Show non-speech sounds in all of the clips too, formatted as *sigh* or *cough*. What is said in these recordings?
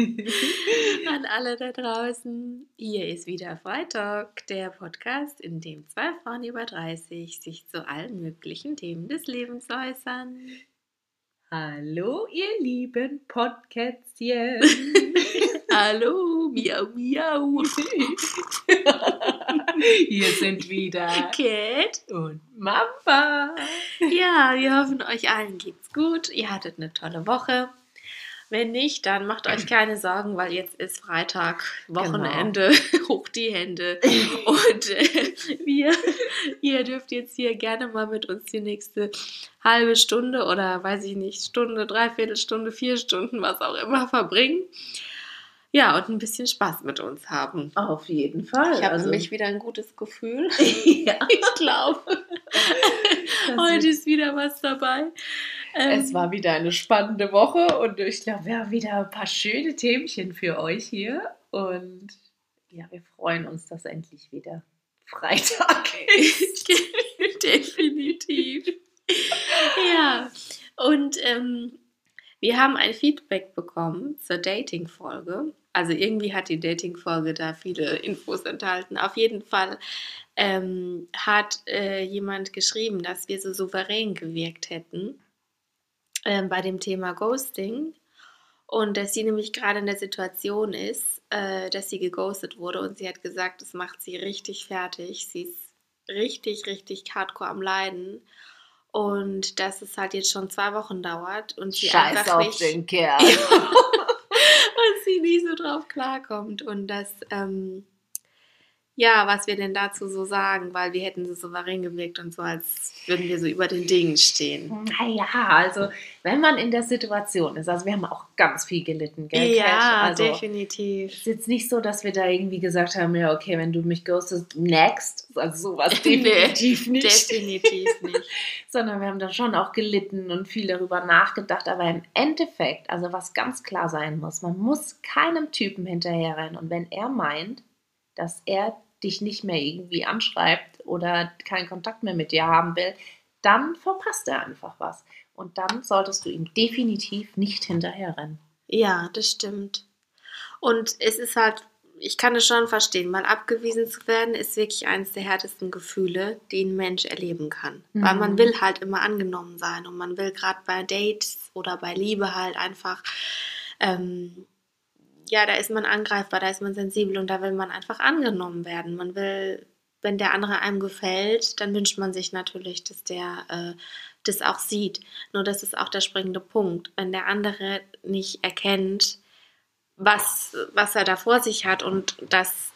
*laughs* An alle da draußen. Hier ist wieder Freitag, der Podcast, in dem zwei Frauen über 30 sich zu allen möglichen Themen des Lebens äußern. Hallo, ihr lieben Podcastchen. *laughs* Hallo, miau, miau. *laughs* Hier sind wieder Cat. und Mama. Ja, wir hoffen, euch allen geht's gut. Ihr hattet eine tolle Woche. Wenn nicht, dann macht euch *clears throat* keine Sorgen, weil jetzt ist Freitag, Wochenende, *laughs* hoch die Hände. Und äh, *laughs* wir, ihr dürft jetzt hier gerne mal mit uns die nächste halbe Stunde oder weiß ich nicht, Stunde, Dreiviertelstunde, vier Stunden, was auch immer verbringen. Ja, und ein bisschen Spaß mit uns haben. Auf jeden Fall. Ich habe also, nämlich wieder ein gutes Gefühl. *laughs* ja, *laughs* Ich glaube, *laughs* heute ist wieder was dabei. Ähm, es war wieder eine spannende Woche und ich glaube, wir haben wieder ein paar schöne Themchen für euch hier. Und ja, wir freuen uns, dass endlich wieder Freitag ist. Definitiv. ja, und ähm, wir haben ein Feedback bekommen zur Dating-Folge. Also irgendwie hat die Dating-Folge da viele Infos enthalten. Auf jeden Fall ähm, hat äh, jemand geschrieben, dass wir so souverän gewirkt hätten ähm, bei dem Thema Ghosting. Und dass sie nämlich gerade in der Situation ist, äh, dass sie geghostet wurde und sie hat gesagt, das macht sie richtig fertig. Sie ist richtig, richtig hardcore am Leiden. Und dass es halt jetzt schon zwei Wochen dauert und sie Scheiß einfach auf nicht, den *laughs* Kerl. Und sie nie so drauf klarkommt. Und das, ähm, ja, was wir denn dazu so sagen, weil wir hätten so souverän gewirkt und so, als würden wir so über den Dingen stehen. Naja, also wenn man in der Situation ist, also wir haben auch ganz viel gelitten, gell? Ja, also, definitiv. Es ist jetzt nicht so, dass wir da irgendwie gesagt haben, ja, okay, wenn du mich ghostest, next. Also sowas *laughs* definitiv nicht. Definitiv *laughs* nicht. Sondern wir haben da schon auch gelitten und viel darüber nachgedacht. Aber im Endeffekt, also was ganz klar sein muss, man muss keinem Typen hinterherrennen. Und wenn er meint, dass er dich nicht mehr irgendwie anschreibt oder keinen Kontakt mehr mit dir haben will, dann verpasst er einfach was. Und dann solltest du ihm definitiv nicht hinterherrennen. Ja, das stimmt. Und es ist halt, ich kann es schon verstehen, mal abgewiesen zu werden, ist wirklich eines der härtesten Gefühle, die ein Mensch erleben kann. Mhm. Weil man will halt immer angenommen sein und man will gerade bei Dates oder bei Liebe halt einfach, ähm, ja, da ist man angreifbar, da ist man sensibel und da will man einfach angenommen werden. Man will, wenn der andere einem gefällt, dann wünscht man sich natürlich, dass der äh, das auch sieht. Nur das ist auch der springende Punkt. Wenn der andere nicht erkennt, was, was er da vor sich hat und das,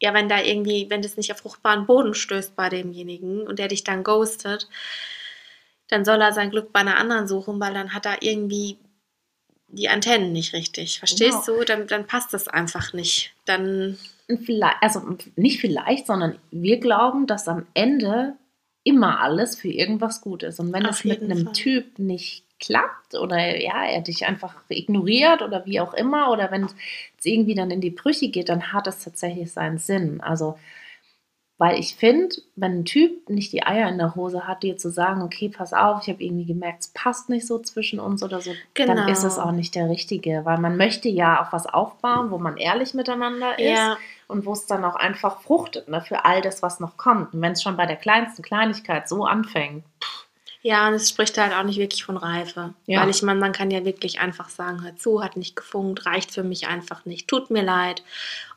ja, wenn da irgendwie, wenn das nicht auf fruchtbaren Boden stößt bei demjenigen und der dich dann ghostet, dann soll er sein Glück bei einer anderen suchen, weil dann hat er irgendwie die Antennen nicht richtig. Verstehst du? Dann, dann passt das einfach nicht. Dann, vielleicht, also nicht vielleicht, sondern wir glauben, dass am Ende immer alles für irgendwas gut ist. Und wenn es mit einem Fall. Typ nicht klappt oder ja, er dich einfach ignoriert oder wie auch immer, oder wenn es irgendwie dann in die Brüche geht, dann hat es tatsächlich seinen Sinn. Also, weil ich finde, wenn ein Typ nicht die Eier in der Hose hat, dir zu sagen, okay, pass auf, ich habe irgendwie gemerkt, es passt nicht so zwischen uns oder so, Genau. dann ist es auch nicht der Richtige. Weil man möchte ja auf was aufbauen, wo man ehrlich miteinander ist ja, und wo es dann auch einfach fruchtet, ne, für all das, was noch kommt. Und wenn es schon bei der kleinsten Kleinigkeit so anfängt, ja, und es spricht halt auch nicht wirklich von Reife. Ja. Weil ich meine, man kann ja wirklich einfach sagen, hör zu, hat nicht gefunkt, reicht für mich einfach nicht, tut mir leid.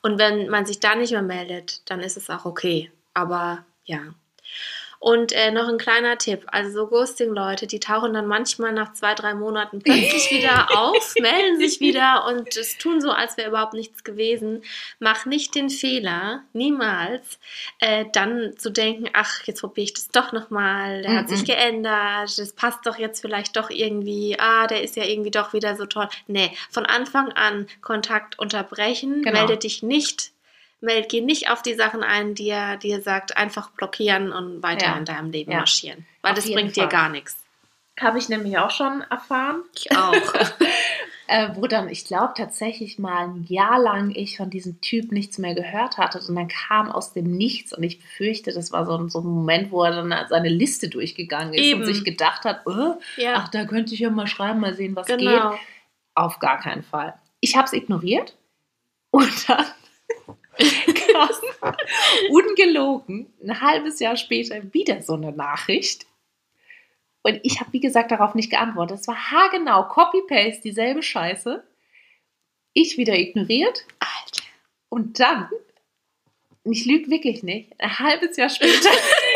Und wenn man sich da nicht mehr meldet, dann ist es auch okay. Aber ja. Und äh, noch ein kleiner Tipp. Also so Ghosting-Leute, die tauchen dann manchmal nach zwei, drei Monaten plötzlich wieder *laughs* auf, melden sich wieder und es tun so, als wäre überhaupt nichts gewesen. Mach nicht den Fehler, niemals, äh, dann zu denken, ach, jetzt probiere ich das doch nochmal, der hat sich Mhm. geändert, das passt doch jetzt vielleicht doch irgendwie, ah, der ist ja irgendwie doch wieder so toll. Nee, von Anfang an Kontakt unterbrechen, Genau. melde dich nicht Meld, geh nicht auf die Sachen ein, die er dir sagt, einfach blockieren und weiter Ja. in deinem Leben Ja. marschieren. Weil Auf das bringt dir Fall. gar nichts. habe ich nämlich auch schon erfahren. Ich auch. *laughs* äh, wo dann, ich glaube, tatsächlich mal ein Jahr lang ich von diesem Typ nichts mehr gehört hatte. Und dann kam aus dem Nichts und ich befürchte, das war so, ein- so ein Moment, wo er dann seine Liste durchgegangen ist Eben. und sich gedacht hat, äh, Ja, ach, da könnte ich ja mal schreiben, mal sehen, was geht. genau. Auf gar keinen Fall. Ich habe es ignoriert und *laughs* dann kam ungelogen ein halbes Jahr später wieder so eine Nachricht. Und ich habe, wie gesagt, darauf nicht geantwortet. Es war haargenau, Copy-Paste, dieselbe Scheiße. Ich wieder ignoriert Alter. und dann, ich lüge wirklich nicht, ein halbes Jahr später *laughs*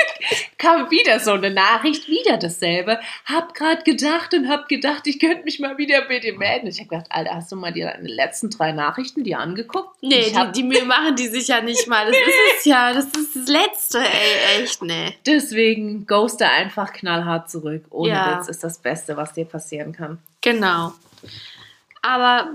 kam wieder so eine Nachricht, wieder dasselbe. Hab gerade gedacht und hab gedacht, ich könnte mich mal wieder bei dir melden. Ich habe gedacht, Alter, hast du mal die letzten drei Nachrichten dir angeguckt? Nee, die, die Mühe machen die sich ja nicht mal. Das *laughs* ist es ja. Das ist das Letzte, ey. Echt, nee. deswegen ghoste einfach knallhart zurück. Ohne Ja. Witz ist das Beste, was dir passieren kann. Genau. Aber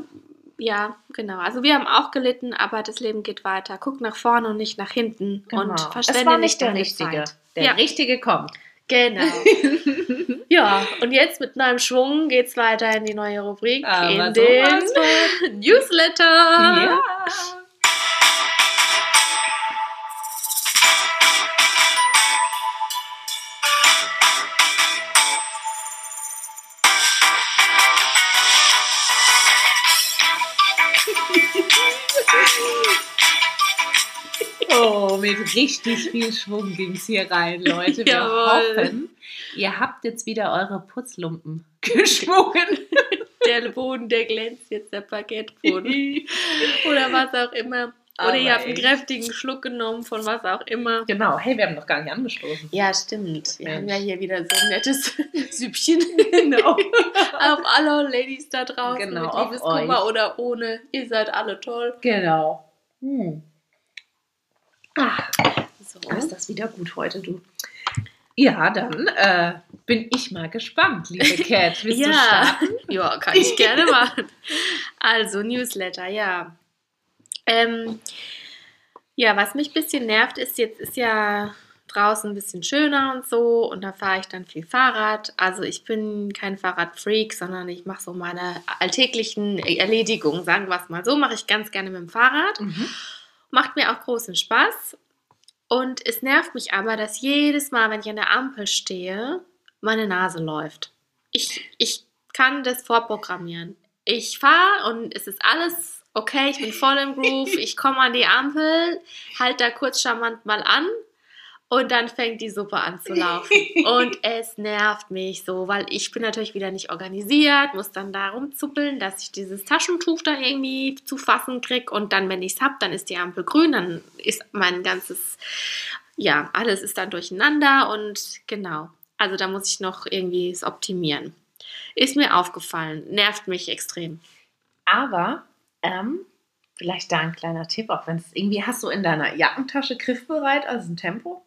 ja, genau. Also wir haben auch gelitten, aber das Leben geht weiter. Guck nach vorne und nicht nach hinten. Und verschwende Genau. es war nicht der Richtige. Zeit. Der Ja. Richtige kommt. Genau. *laughs* ja, und jetzt mit neuem Schwung geht's weiter in die neue Rubrik, Aber in den Newsletter. Ja. Mit richtig viel Schwung ging es hier rein, Leute. Wir Jawohl. hoffen, ihr habt jetzt wieder eure Putzlumpen *laughs* geschwungen. Der Boden, der glänzt jetzt, der Parkettboden. Oder was auch immer. Oder ihr habt einen kräftigen Schluck genommen von was auch immer. genau, hey, wir haben noch gar nicht angestoßen. Ja, stimmt. Wir haben Mensch. ja hier wieder so ein nettes *laughs* Süppchen. Genau. *laughs* auf alle Ladies da draußen Genau, mit auf Liebeskummer oder ohne. Ihr seid alle toll. genau. Hm. Ah, So. ist das wieder gut heute, du. Ja, dann äh, bin ich mal gespannt, liebe *laughs* Cat. Willst du ja. starten? ja, kann ich gerne *laughs* machen. Also, Newsletter, ja. Ähm, ja, was mich ein bisschen nervt, ist, jetzt ist ja draußen ein bisschen schöner und so und da fahre ich dann viel Fahrrad. Also ich bin kein Fahrradfreak, sondern ich mache so meine alltäglichen Erledigungen, sagen wir es mal so, mache ich ganz gerne mit dem Fahrrad. Mhm. Macht mir auch großen Spaß. Und es nervt mich aber, dass jedes Mal, wenn ich an der Ampel stehe, meine Nase läuft. Ich, ich kann das vorprogrammieren. Ich fahre und es ist alles okay, ich bin voll im Groove, ich komme an die Ampel, halte da kurz charmant mal an und dann fängt die Suppe an zu laufen. *laughs* Und es nervt mich so, weil ich bin natürlich wieder nicht organisiert, muss dann da rumzuppeln, dass ich dieses Taschentuch da irgendwie zu fassen kriege. Und dann, wenn ich es habe, dann ist die Ampel grün, dann ist mein ganzes, ja, alles ist dann durcheinander und genau. Also da muss ich noch irgendwie es optimieren. Ist mir aufgefallen, nervt mich extrem. Aber ähm, vielleicht da ein kleiner Tipp, auch wenn es irgendwie hast du in deiner Jackentasche griffbereit, also ein Tempo.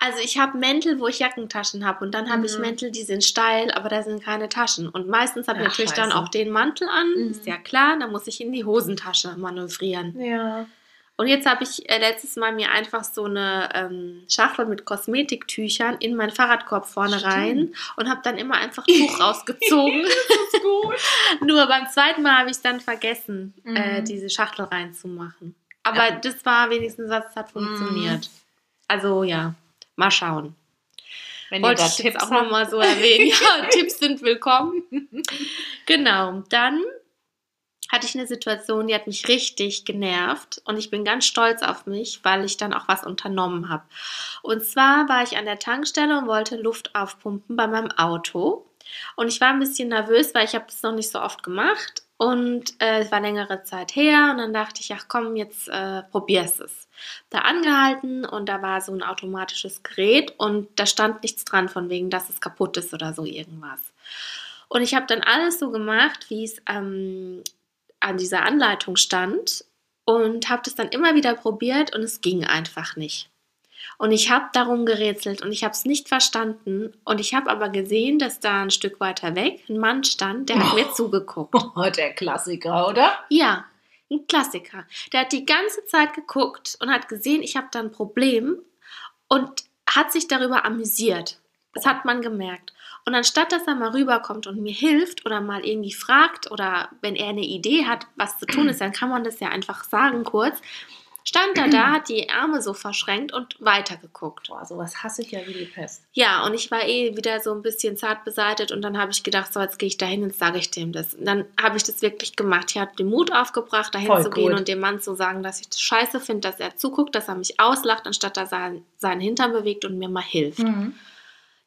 Also ich habe Mäntel, wo ich Jackentaschen habe und dann habe ich Mhm. Mäntel, die sind steil, aber da sind keine Taschen. Und meistens habe ich natürlich dann scheiße. auch den Mantel an, Mhm. ist ja klar, da muss ich in die Hosentasche manövrieren. Ja. Und jetzt habe ich äh, letztes Mal mir einfach so eine ähm, Schachtel mit Kosmetiktüchern in meinen Fahrradkorb vorne Stimmt. rein und habe dann immer einfach *laughs* Tuch rausgezogen. gut. *laughs* Nur beim zweiten Mal habe ich dann vergessen, Mhm. äh, diese Schachtel reinzumachen. Aber Ja. das war wenigstens was, das hat funktioniert. Also ja, mal schauen. Wenn Wollte ihr ich da jetzt Tipps auch nochmal so erwähnen. *laughs* Ja, Tipps sind willkommen. Genau, dann hatte ich eine Situation, die hat mich richtig genervt und ich bin ganz stolz auf mich, weil ich dann auch was unternommen habe. Und zwar war ich an der Tankstelle und wollte Luft aufpumpen bei meinem Auto. Und ich war ein bisschen nervös, weil ich habe das noch nicht so oft gemacht und äh, es war längere Zeit her und dann dachte ich, ach komm, jetzt äh, probierst es. Da angehalten und da war so ein automatisches Gerät und da stand nichts dran von wegen, dass es kaputt ist oder so irgendwas. Und ich habe dann alles so gemacht, wie es ähm, an dieser Anleitung stand und habe das dann immer wieder probiert und es ging einfach nicht. Und ich habe darum gerätselt und ich habe es nicht verstanden. Und ich habe aber gesehen, dass da ein Stück weiter weg ein Mann stand, der hat mir zugeguckt. Oh, der Klassiker, oder? Ja, ein Klassiker. Der hat die ganze Zeit geguckt und hat gesehen, ich habe da ein Problem und hat sich darüber amüsiert. Das hat man gemerkt. Und anstatt dass er mal rüberkommt und mir hilft oder mal irgendwie fragt oder wenn er eine Idee hat, was zu tun ist, dann kann man das ja einfach sagen kurz. Stand er da, hat die Arme so verschränkt und weitergeguckt. Boah, sowas hasse ich ja wie die Pest. Ja, und ich war eh wieder so ein bisschen zart beseitet und dann habe ich gedacht, so jetzt gehe ich da hin und sage ich dem das. Und dann habe ich das wirklich gemacht. Ich habe den Mut aufgebracht, dahin Voll zu gehen gut. und dem Mann zu sagen, dass ich das scheiße finde, dass er zuguckt, dass er mich auslacht, anstatt dass er seinen Hintern bewegt und mir mal hilft. Mhm.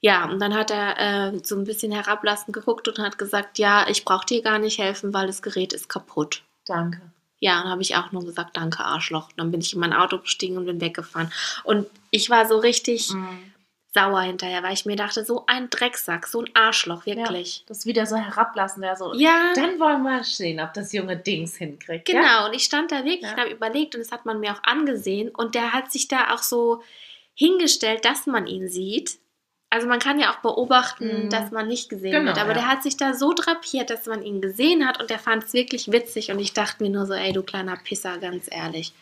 Ja, und dann hat er äh, so ein bisschen herablassend geguckt und hat gesagt, ja, ich brauche dir gar nicht helfen, weil das Gerät ist kaputt. Danke. Ja, und habe ich auch nur gesagt, danke Arschloch. Und dann bin ich in mein Auto gestiegen und bin weggefahren. Und ich war so richtig Mhm. sauer hinterher, weil ich mir dachte, so ein Drecksack, so ein Arschloch, wirklich. Ja, das ist wieder so herablassen, ja so. Ja, Dann wollen wir sehen, ob das junge Dings hinkriegt. genau. Ja? Und ich stand da wirklich Ja. und habe überlegt und das hat man mir auch angesehen. Und der hat sich da auch so hingestellt, dass man ihn sieht. Also man kann ja auch beobachten, Mhm. dass man nicht gesehen Genau, wird. Aber ja. der hat sich da so drapiert, dass man ihn gesehen hat und der fand es wirklich witzig. Und ich dachte mir nur so, ey, du kleiner Pisser, ganz ehrlich.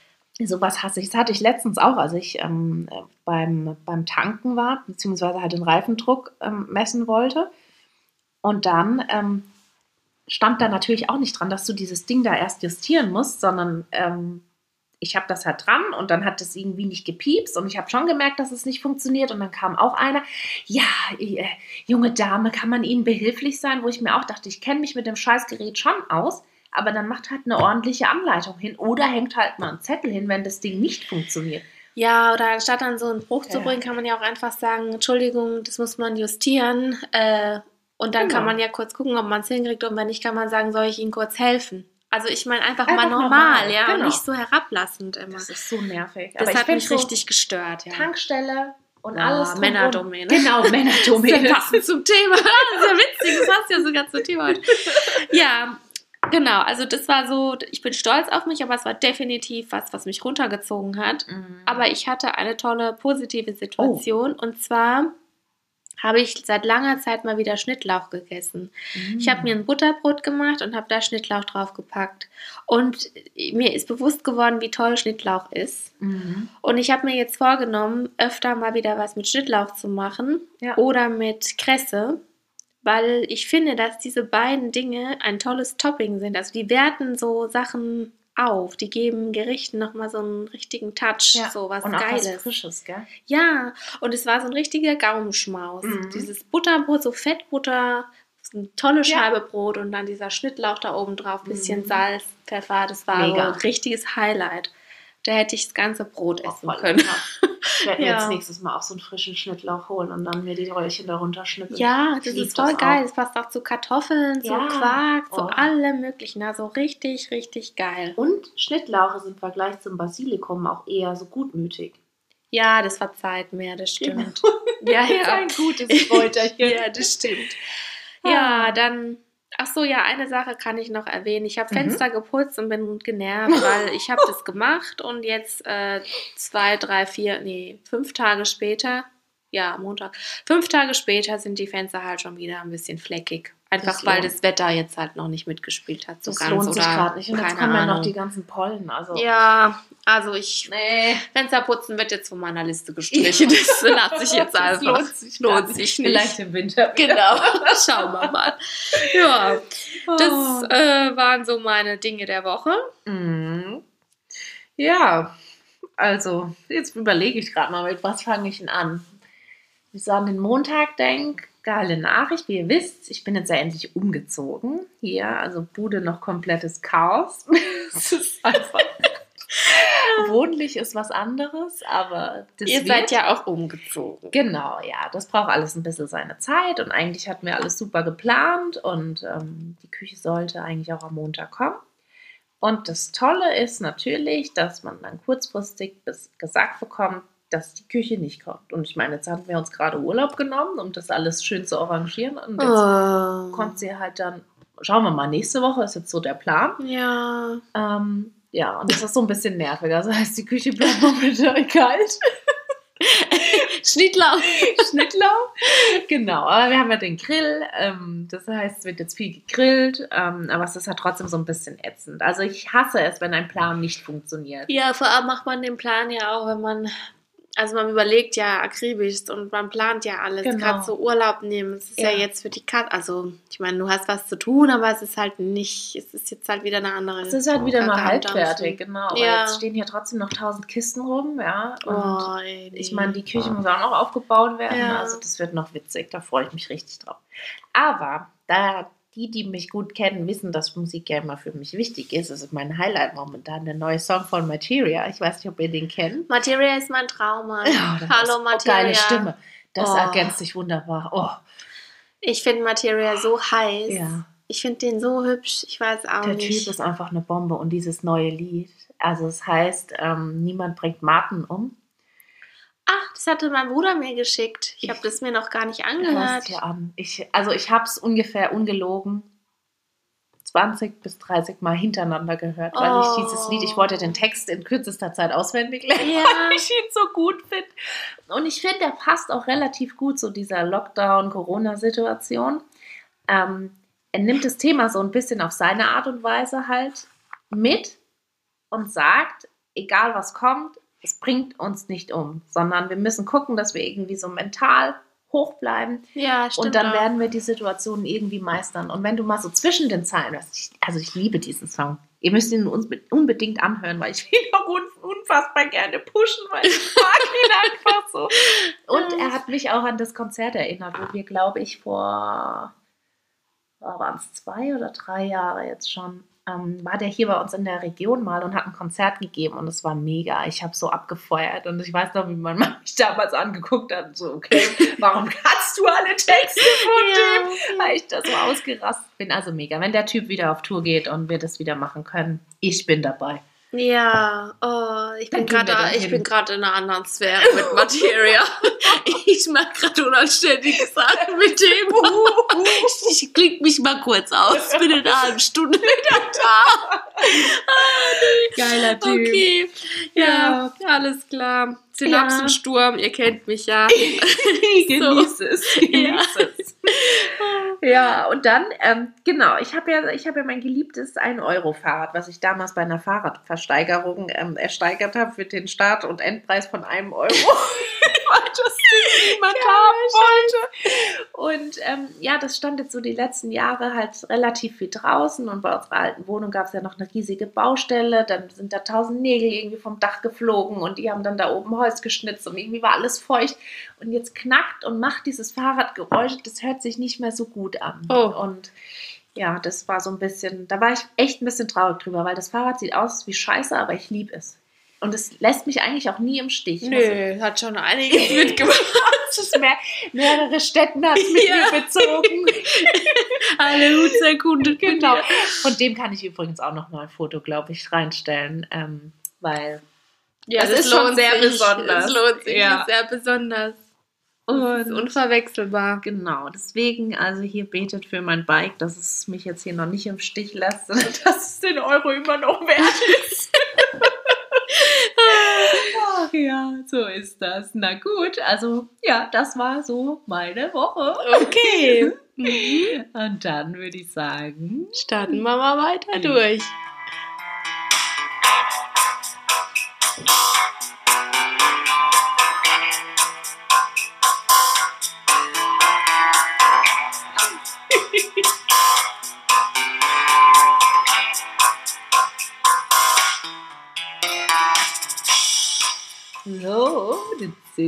Sowas hasse ich. Das hatte ich letztens auch, als ich ähm, äh, beim, beim Tanken war, beziehungsweise halt den Reifendruck ähm, messen wollte. Und dann ähm, stand da natürlich auch nicht dran, dass du dieses Ding da erst justieren musst, sondern ähm, ich habe das halt dran und dann hat es irgendwie nicht gepiepst und ich habe schon gemerkt, dass es nicht funktioniert und dann kam auch einer, ja, äh, junge Dame, kann man Ihnen behilflich sein? Wo ich mir auch dachte, ich kenne mich mit dem Scheißgerät schon aus, aber dann macht halt eine ordentliche Anleitung hin oder hängt halt mal einen Zettel hin, wenn das Ding nicht funktioniert. Ja, oder anstatt dann so einen Bruch zu Ja. bringen, kann man ja auch einfach sagen, Entschuldigung, das muss man justieren. Äh, und dann kann Genau. man ja kurz gucken, ob man es hinkriegt. Und wenn nicht, kann man sagen, soll ich Ihnen kurz helfen? Also ich meine einfach, Einfach mal normal, normal, ja, und genau. nicht so herablassend immer. Das ist so nervig. Das ich hat mich so richtig gestört, ja. Tankstelle und Ja, alles drum Männerdomäne. Genau, *laughs* Männerdomäne. Passend zum Thema. *laughs* Sehr witzig, das hast du ja sogar zum Thema heute. Ja, genau. Also das war so, ich bin stolz auf mich, aber es war definitiv was, was mich runtergezogen hat. Mhm. Aber ich hatte eine tolle positive Situation und zwar habe ich seit langer Zeit mal wieder Schnittlauch gegessen. Ich habe mir ein Butterbrot gemacht und habe da Schnittlauch draufgepackt. Und mir ist bewusst geworden, wie toll Schnittlauch ist. Mhm. Und ich habe mir jetzt vorgenommen, öfter mal wieder was mit Schnittlauch zu machen Ja. oder mit Kresse, weil ich finde, dass diese beiden Dinge ein tolles Topping sind. Also die werten so Sachen auf, die geben Gerichten nochmal so einen richtigen Touch, Ja. so was und auch Geiles. was Frisches, gell? Ja, und es war so ein richtiger Gaumenschmaus. Mhm. Dieses Butterbrot, so Fettbutter, eine tolle Ja. Scheibe Brot und dann dieser Schnittlauch da oben drauf, bisschen Mhm. Salz, Pfeffer, das war so Mega. ein richtiges Highlight. Da hätte ich das ganze Brot essen voll können. *laughs* Ich werde mir Ja. jetzt nächstes Mal auch so einen frischen Schnittlauch holen und dann mir die Röllchen darunter schnippeln. Ja, das ist voll das geil. Es passt auch zu Kartoffeln, zu Ja. Quark, zu Oh. allem möglichen. Also richtig, richtig geil. Und Schnittlauch ist im Vergleich zum Basilikum auch eher so gutmütig. Ja, das verzeiht mehr, das stimmt. Genau. *laughs* Ja, Das ist ja. ein gutes Kräuterchen. *laughs* Ja, das stimmt. Ja, dann. Ach so, ja, eine Sache kann ich noch erwähnen. Ich habe Mhm. Fenster geputzt und bin genervt, *laughs* weil ich habe das gemacht und jetzt äh, zwei, drei, vier, nee, fünf Tage später, ja, Montag, fünf Tage später sind die Fenster halt schon wieder ein bisschen fleckig. Einfach Das weil das Wetter jetzt halt noch nicht mitgespielt hat. So Das ganz lohnt sich gerade nicht. Und jetzt kommen ja noch die ganzen Pollen. Also. Ja, also ich. Nee. Fensterputzen wird jetzt von meiner Liste *laughs* gestrichen. Das lasse ich jetzt Das einfach. lohnt sich lohnt sich nicht. Vielleicht im Winter. Genau, *laughs* schauen wir mal. Ja, das Oh. äh, waren so meine Dinge der Woche. Mhm. Ja, also jetzt überlege ich gerade mal, mit was fange ich denn an? Wenn ich so an den Montag denke, geile Nachricht, wie ihr wisst, ich bin jetzt ja endlich umgezogen. Hier, also Bude noch komplettes Chaos. *laughs* es ist einfach... *laughs* Wohnlich ist was anderes, aber das Ihr seid ja auch umgezogen. Genau, ja, das braucht alles ein bisschen seine Zeit und eigentlich hatten wir alles super geplant und ähm, die Küche sollte eigentlich auch am Montag kommen. Und das Tolle ist natürlich, dass man dann kurzfristig bis gesagt bekommt, dass die Küche nicht kommt. Und ich meine, jetzt haben wir uns gerade Urlaub genommen, um das alles schön zu arrangieren und jetzt Oh. kommt sie halt dann, schauen wir mal, nächste Woche ist jetzt so der Plan. Ja. Ähm, ja, und das ist so ein bisschen nervig. Also heißt, die Küche bleibt *laughs* momentan kalt. *laughs* Schnittlauch. *laughs* Schnittlauch. Genau, aber wir haben ja den Grill. Ähm, das heißt, es wird jetzt viel gegrillt, ähm, aber es ist halt trotzdem so ein bisschen ätzend. Also ich hasse es, wenn ein Plan nicht funktioniert. Ja, vor allem macht man den Plan ja auch, wenn man also man überlegt ja akribisch und man plant ja alles. Genau. Gerade so Urlaub nehmen. Es ist ja, Ja. jetzt für die Katze. Also, ich meine, du hast was zu tun, aber es ist halt nicht, es ist jetzt halt wieder eine andere. Es ist halt wieder mal halbfertig, genau. Aber Ja. jetzt stehen hier trotzdem noch tausend Kisten rum, ja. Und Oh, ey, ich meine, die Küche muss auch noch aufgebaut werden. Ja. Also das wird noch witzig, da freue ich mich richtig drauf. Aber da die, die mich gut kennen, wissen, dass Musik ja immer für mich wichtig ist. Das ist mein Highlight momentan, der neue Song von Materia. Ich weiß nicht, ob ihr den kennt. Materia ist mein Trauma. Ja, Hallo Materia. Geile Stimme. Das Oh. ergänzt sich wunderbar. Oh, Ich finde Materia so heiß. ja. Ich finde den so hübsch. Ich weiß auch Der nicht. Typ ist einfach eine Bombe und dieses neue Lied. Also es heißt, ähm, niemand bringt Martin um. Ach, das hatte mein Bruder mir geschickt. Ich habe Ich- das mir noch gar nicht angehört. dir an. Ich, also ich habe es ungefähr ungelogen 20 bis 30 Mal hintereinander gehört, weil Oh. ich dieses Lied, ich wollte den Text in kürzester Zeit auswendig lernen, Ja. *laughs* weil ich ihn so gut finde. Und ich finde, der passt auch relativ gut zu dieser Lockdown-Corona-Situation. Ähm, er nimmt das Thema so ein bisschen auf seine Art und Weise halt mit und sagt, egal was kommt, es bringt uns nicht um, sondern wir müssen gucken, dass wir irgendwie so mental hoch bleiben Ja, stimmt. und dann auch. werden wir die Situation irgendwie meistern. Und wenn du mal so zwischen den Zeilen ich, also ich liebe diesen Song. Ihr müsst ihn uns unbedingt anhören, weil ich will *laughs* ihn auch un unfassbar gerne pushen, weil ich mag ihn *laughs* einfach so. Und er hat mich auch an das Konzert erinnert, wo wir, glaube ich, vor, waren es zwei oder drei Jahre jetzt schon, ähm, war der hier bei uns in der Region mal und hat ein Konzert gegeben und es war mega. Ich habe so abgefeuert und ich weiß noch, wie *laughs* Mann mich damals angeguckt hat, so, okay, warum *laughs* kannst du alle Texte von dem? weil ich da so ausgerastet bin. Also mega. Wenn der Typ wieder auf Tour geht und wir das wieder machen können, ich bin dabei. Ja, oh, ich bin gerade ich hin. bin gerade in einer anderen Sphäre mit Materia. *laughs* ich mache gerade unanständige Sachen mit dem. *laughs* ich, ich klinge mich mal kurz aus. Bin in einer halben Stunde *laughs* wieder da. Geiler Okay, ja, alles klar. Synapsensturm, ihr kennt mich ja. Genieß es. Genieß Ja. es. Ja, und dann, ähm, genau, ich habe ja, habe ja mein geliebtes 1-Euro-Fahrrad, was ich damals bei einer Fahrradversteigerung ähm, ersteigert habe für den Start- und Endpreis von einem Euro. *laughs* das Ding niemand haben wollte. Und ähm, ja, das stand jetzt so die letzten Jahre halt relativ viel draußen und bei unserer alten Wohnung gab es ja noch eine riesige Baustelle. Dann sind da tausend Nägel irgendwie vom Dach geflogen und die haben dann da oben Holz geschnitzt und irgendwie war alles feucht. Und jetzt knackt und macht dieses Fahrradgeräusch, das hört sich nicht mehr so gut an. Oh. Und ja, das war so ein bisschen, da war ich echt ein bisschen traurig drüber, weil das Fahrrad sieht aus wie Scheiße, aber ich liebe es. Und es lässt mich eigentlich auch nie im Stich. Nö, hat schon einiges mitgemacht. *laughs* Es mehr, mehrere Städten hat es mit Ja. mir bezogen. *laughs* Alle Hut erkundet. genau. Von dem kann ich übrigens auch noch mal ein Foto, glaube ich, reinstellen, ähm, weil Ja, Das das, ist schon sehr sich. besonders. Das lohnt sich. Ja. Sehr besonders. Und unverwechselbar. genau, deswegen also hier betet für mein Bike, dass es mich jetzt hier noch nicht im Stich lässt, sondern *laughs* dass es den Euro immer noch wert ist. Ach *laughs* ja, so ist das. Na gut, also ja, das war so meine Woche. Okay. *laughs* Und dann würde ich sagen, Starten wir mal weiter durch.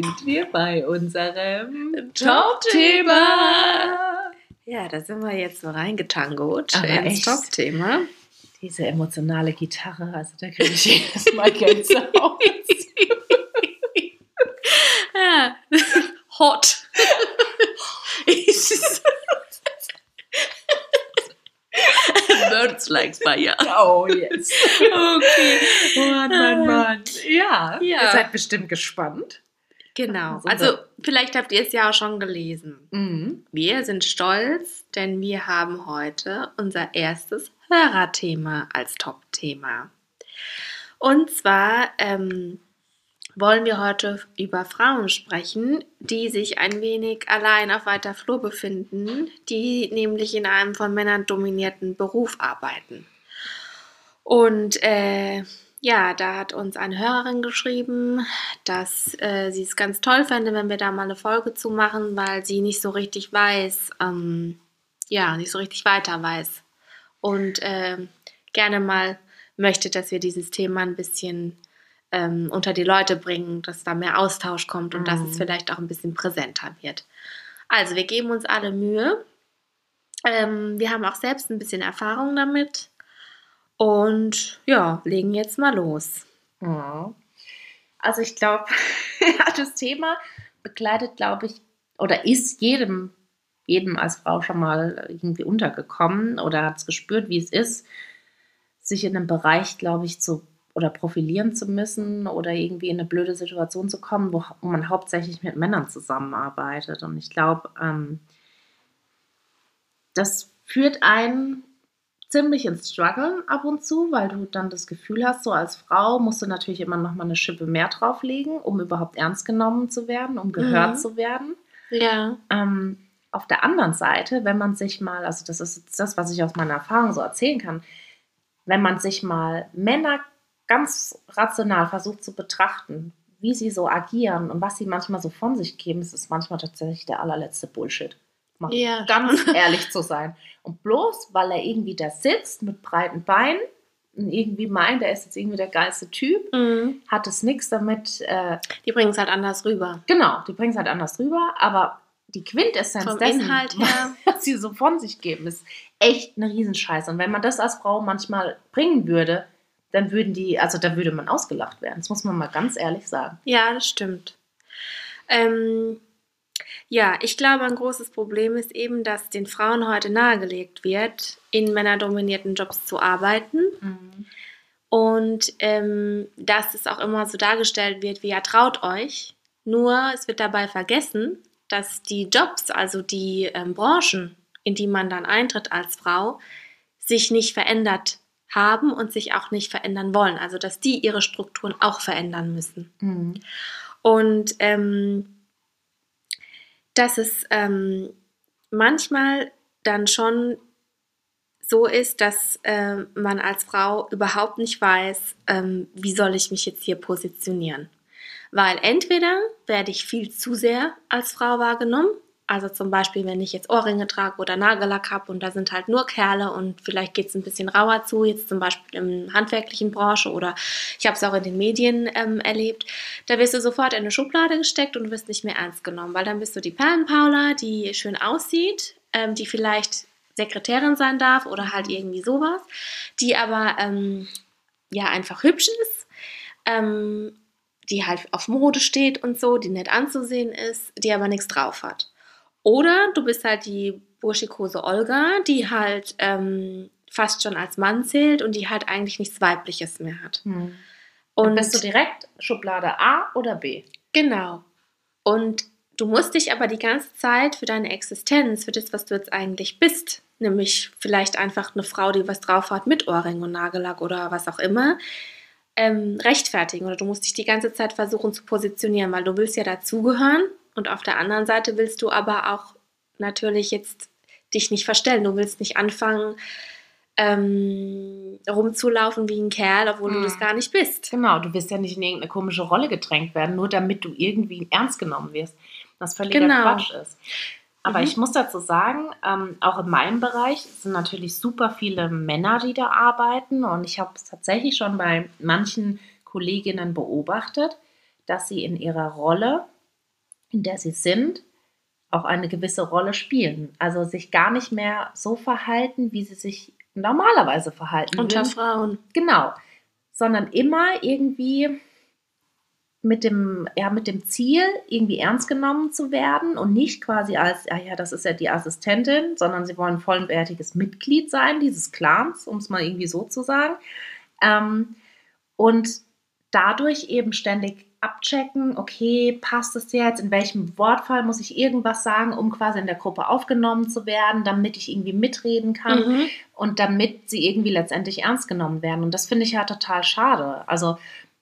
Sind wir bei unserem Top-Thema. Ja, da sind wir jetzt so reingetangot Aber ins? Top-Thema. Diese emotionale Gitarre, also da kriege ich *laughs* jedes Mal Gänsehaut. Ja. Hot. Birds like fire. oh yes. Okay. Mann, Mann, Mann. Ja, Ja. ihr seid bestimmt gespannt. Genau. So Also, vielleicht habt ihr es ja auch schon gelesen. Mhm. Wir sind stolz, denn wir haben heute unser erstes Hörerthema als Top-Thema. Und zwar ähm, wollen wir heute über Frauen sprechen, die sich ein wenig allein auf weiter Flur befinden, die nämlich in einem von Männern dominierten Beruf arbeiten. Und äh, ja, da hat uns eine Hörerin geschrieben, dass äh, sie es ganz toll fände, wenn wir da mal eine Folge zu machen, weil sie nicht so richtig weiß, ähm, ja, nicht so richtig weiter weiß. Und äh, gerne mal möchte, dass wir dieses Thema ein bisschen ähm, unter die Leute bringen, dass da mehr Austausch kommt und mhm. dass es vielleicht auch ein bisschen präsenter wird. Also, wir geben uns alle Mühe. Ähm, wir haben auch selbst ein bisschen Erfahrung damit und ja, legen jetzt mal los. Ja. Also ich glaube, *laughs* das Thema begleitet, glaube ich, oder ist jedem, jedem als Frau schon mal irgendwie untergekommen oder hat es gespürt, wie es ist, sich in einem Bereich, glaube ich, zu oder profilieren zu müssen oder irgendwie in eine blöde Situation zu kommen, wo, wo man hauptsächlich mit Männern zusammenarbeitet. Und ich glaube, ähm, das führt einen ziemlich ins Struggle ab und zu, weil du dann das Gefühl hast, so als Frau musst du natürlich immer noch mal eine Schippe mehr drauflegen, um überhaupt ernst genommen zu werden, um gehört mhm. zu werden. Ja. Ähm, auf der anderen Seite, wenn man sich mal, also das ist das, was ich aus meiner Erfahrung so erzählen kann, wenn man sich mal Männer ganz rational versucht zu betrachten, wie sie so agieren und was sie manchmal so von sich geben, ist es manchmal tatsächlich der allerletzte Bullshit mal ja. ganz *laughs* ehrlich zu sein. Und bloß, weil er irgendwie da sitzt mit breiten Beinen und irgendwie meint, er ist jetzt irgendwie der geilste Typ, mhm. hat es nichts damit. Äh, die bringen es halt anders rüber. Genau, die bringen es halt anders rüber, aber die Quintessenz Vom dessen, Inhalt *laughs* her. was sie so von sich geben, ist echt eine Riesenscheiße. Und wenn man das als Frau manchmal bringen würde, dann würden die, also da würde man ausgelacht werden. Das muss man mal ganz ehrlich sagen. Ja, das stimmt. Ähm, ja, ich glaube, ein großes Problem ist eben, dass den Frauen heute nahegelegt wird, in männerdominierten Jobs zu arbeiten. Mhm. Und ähm, dass es auch immer so dargestellt wird, wie ja traut euch. Nur es wird dabei vergessen, dass die Jobs, also die ähm, Branchen, in die man dann eintritt als Frau, sich nicht verändert haben und sich auch nicht verändern wollen. Also dass die ihre Strukturen auch verändern müssen. Mhm. Und ähm, dass es ähm, manchmal dann schon so ist, dass äh, man als Frau überhaupt nicht weiß, ähm, wie soll ich mich jetzt hier positionieren. Weil entweder werde ich viel zu sehr als Frau wahrgenommen also zum Beispiel, wenn ich jetzt Ohrringe trage oder Nagellack habe und da sind halt nur Kerle und vielleicht geht es ein bisschen rauer zu, jetzt zum Beispiel in handwerklichen Branche oder ich habe es auch in den Medien ähm, erlebt, da wirst du sofort in eine Schublade gesteckt und wirst nicht mehr ernst genommen, weil dann bist du die Perlenpaula, die schön aussieht, ähm, die vielleicht Sekretärin sein darf oder halt irgendwie sowas, die aber ähm, ja einfach hübsch ist, ähm, die halt auf Mode steht und so, die nett anzusehen ist, die aber nichts drauf hat. Oder du bist halt die burschikose Olga, die halt ähm, fast schon als Mann zählt und die halt eigentlich nichts Weibliches mehr hat. Hm. Und bist du direkt Schublade A oder B. Genau. Und du musst dich aber die ganze Zeit für deine Existenz, für das, was du jetzt eigentlich bist, nämlich vielleicht einfach eine Frau, die was drauf hat mit Ohrring und Nagellack oder was auch immer, ähm, rechtfertigen. Oder du musst dich die ganze Zeit versuchen zu positionieren, weil du willst ja dazugehören und auf der anderen Seite willst du aber auch natürlich jetzt dich nicht verstellen. Du willst nicht anfangen, ähm, rumzulaufen wie ein Kerl, obwohl hm. du das gar nicht bist. Genau, du wirst ja nicht in irgendeine komische Rolle gedrängt werden, nur damit du irgendwie ernst genommen wirst. Was völliger genau. Quatsch ist. Aber mhm. ich muss dazu sagen, ähm, auch in meinem Bereich sind natürlich super viele Männer, die da arbeiten. Und ich habe es tatsächlich schon bei manchen Kolleginnen beobachtet, dass sie in ihrer Rolle in der sie sind, auch eine gewisse Rolle spielen. Also sich gar nicht mehr so verhalten, wie sie sich normalerweise verhalten. Unter würden. Frauen. Genau. Sondern immer irgendwie mit dem, ja, mit dem Ziel, irgendwie ernst genommen zu werden und nicht quasi als, ja, ja, das ist ja die Assistentin, sondern sie wollen vollwertiges Mitglied sein dieses Clans, um es mal irgendwie so zu sagen. Ähm, und dadurch eben ständig abchecken, okay, passt es jetzt, in welchem Wortfall muss ich irgendwas sagen, um quasi in der Gruppe aufgenommen zu werden, damit ich irgendwie mitreden kann mhm. und damit sie irgendwie letztendlich ernst genommen werden. Und das finde ich ja total schade. Also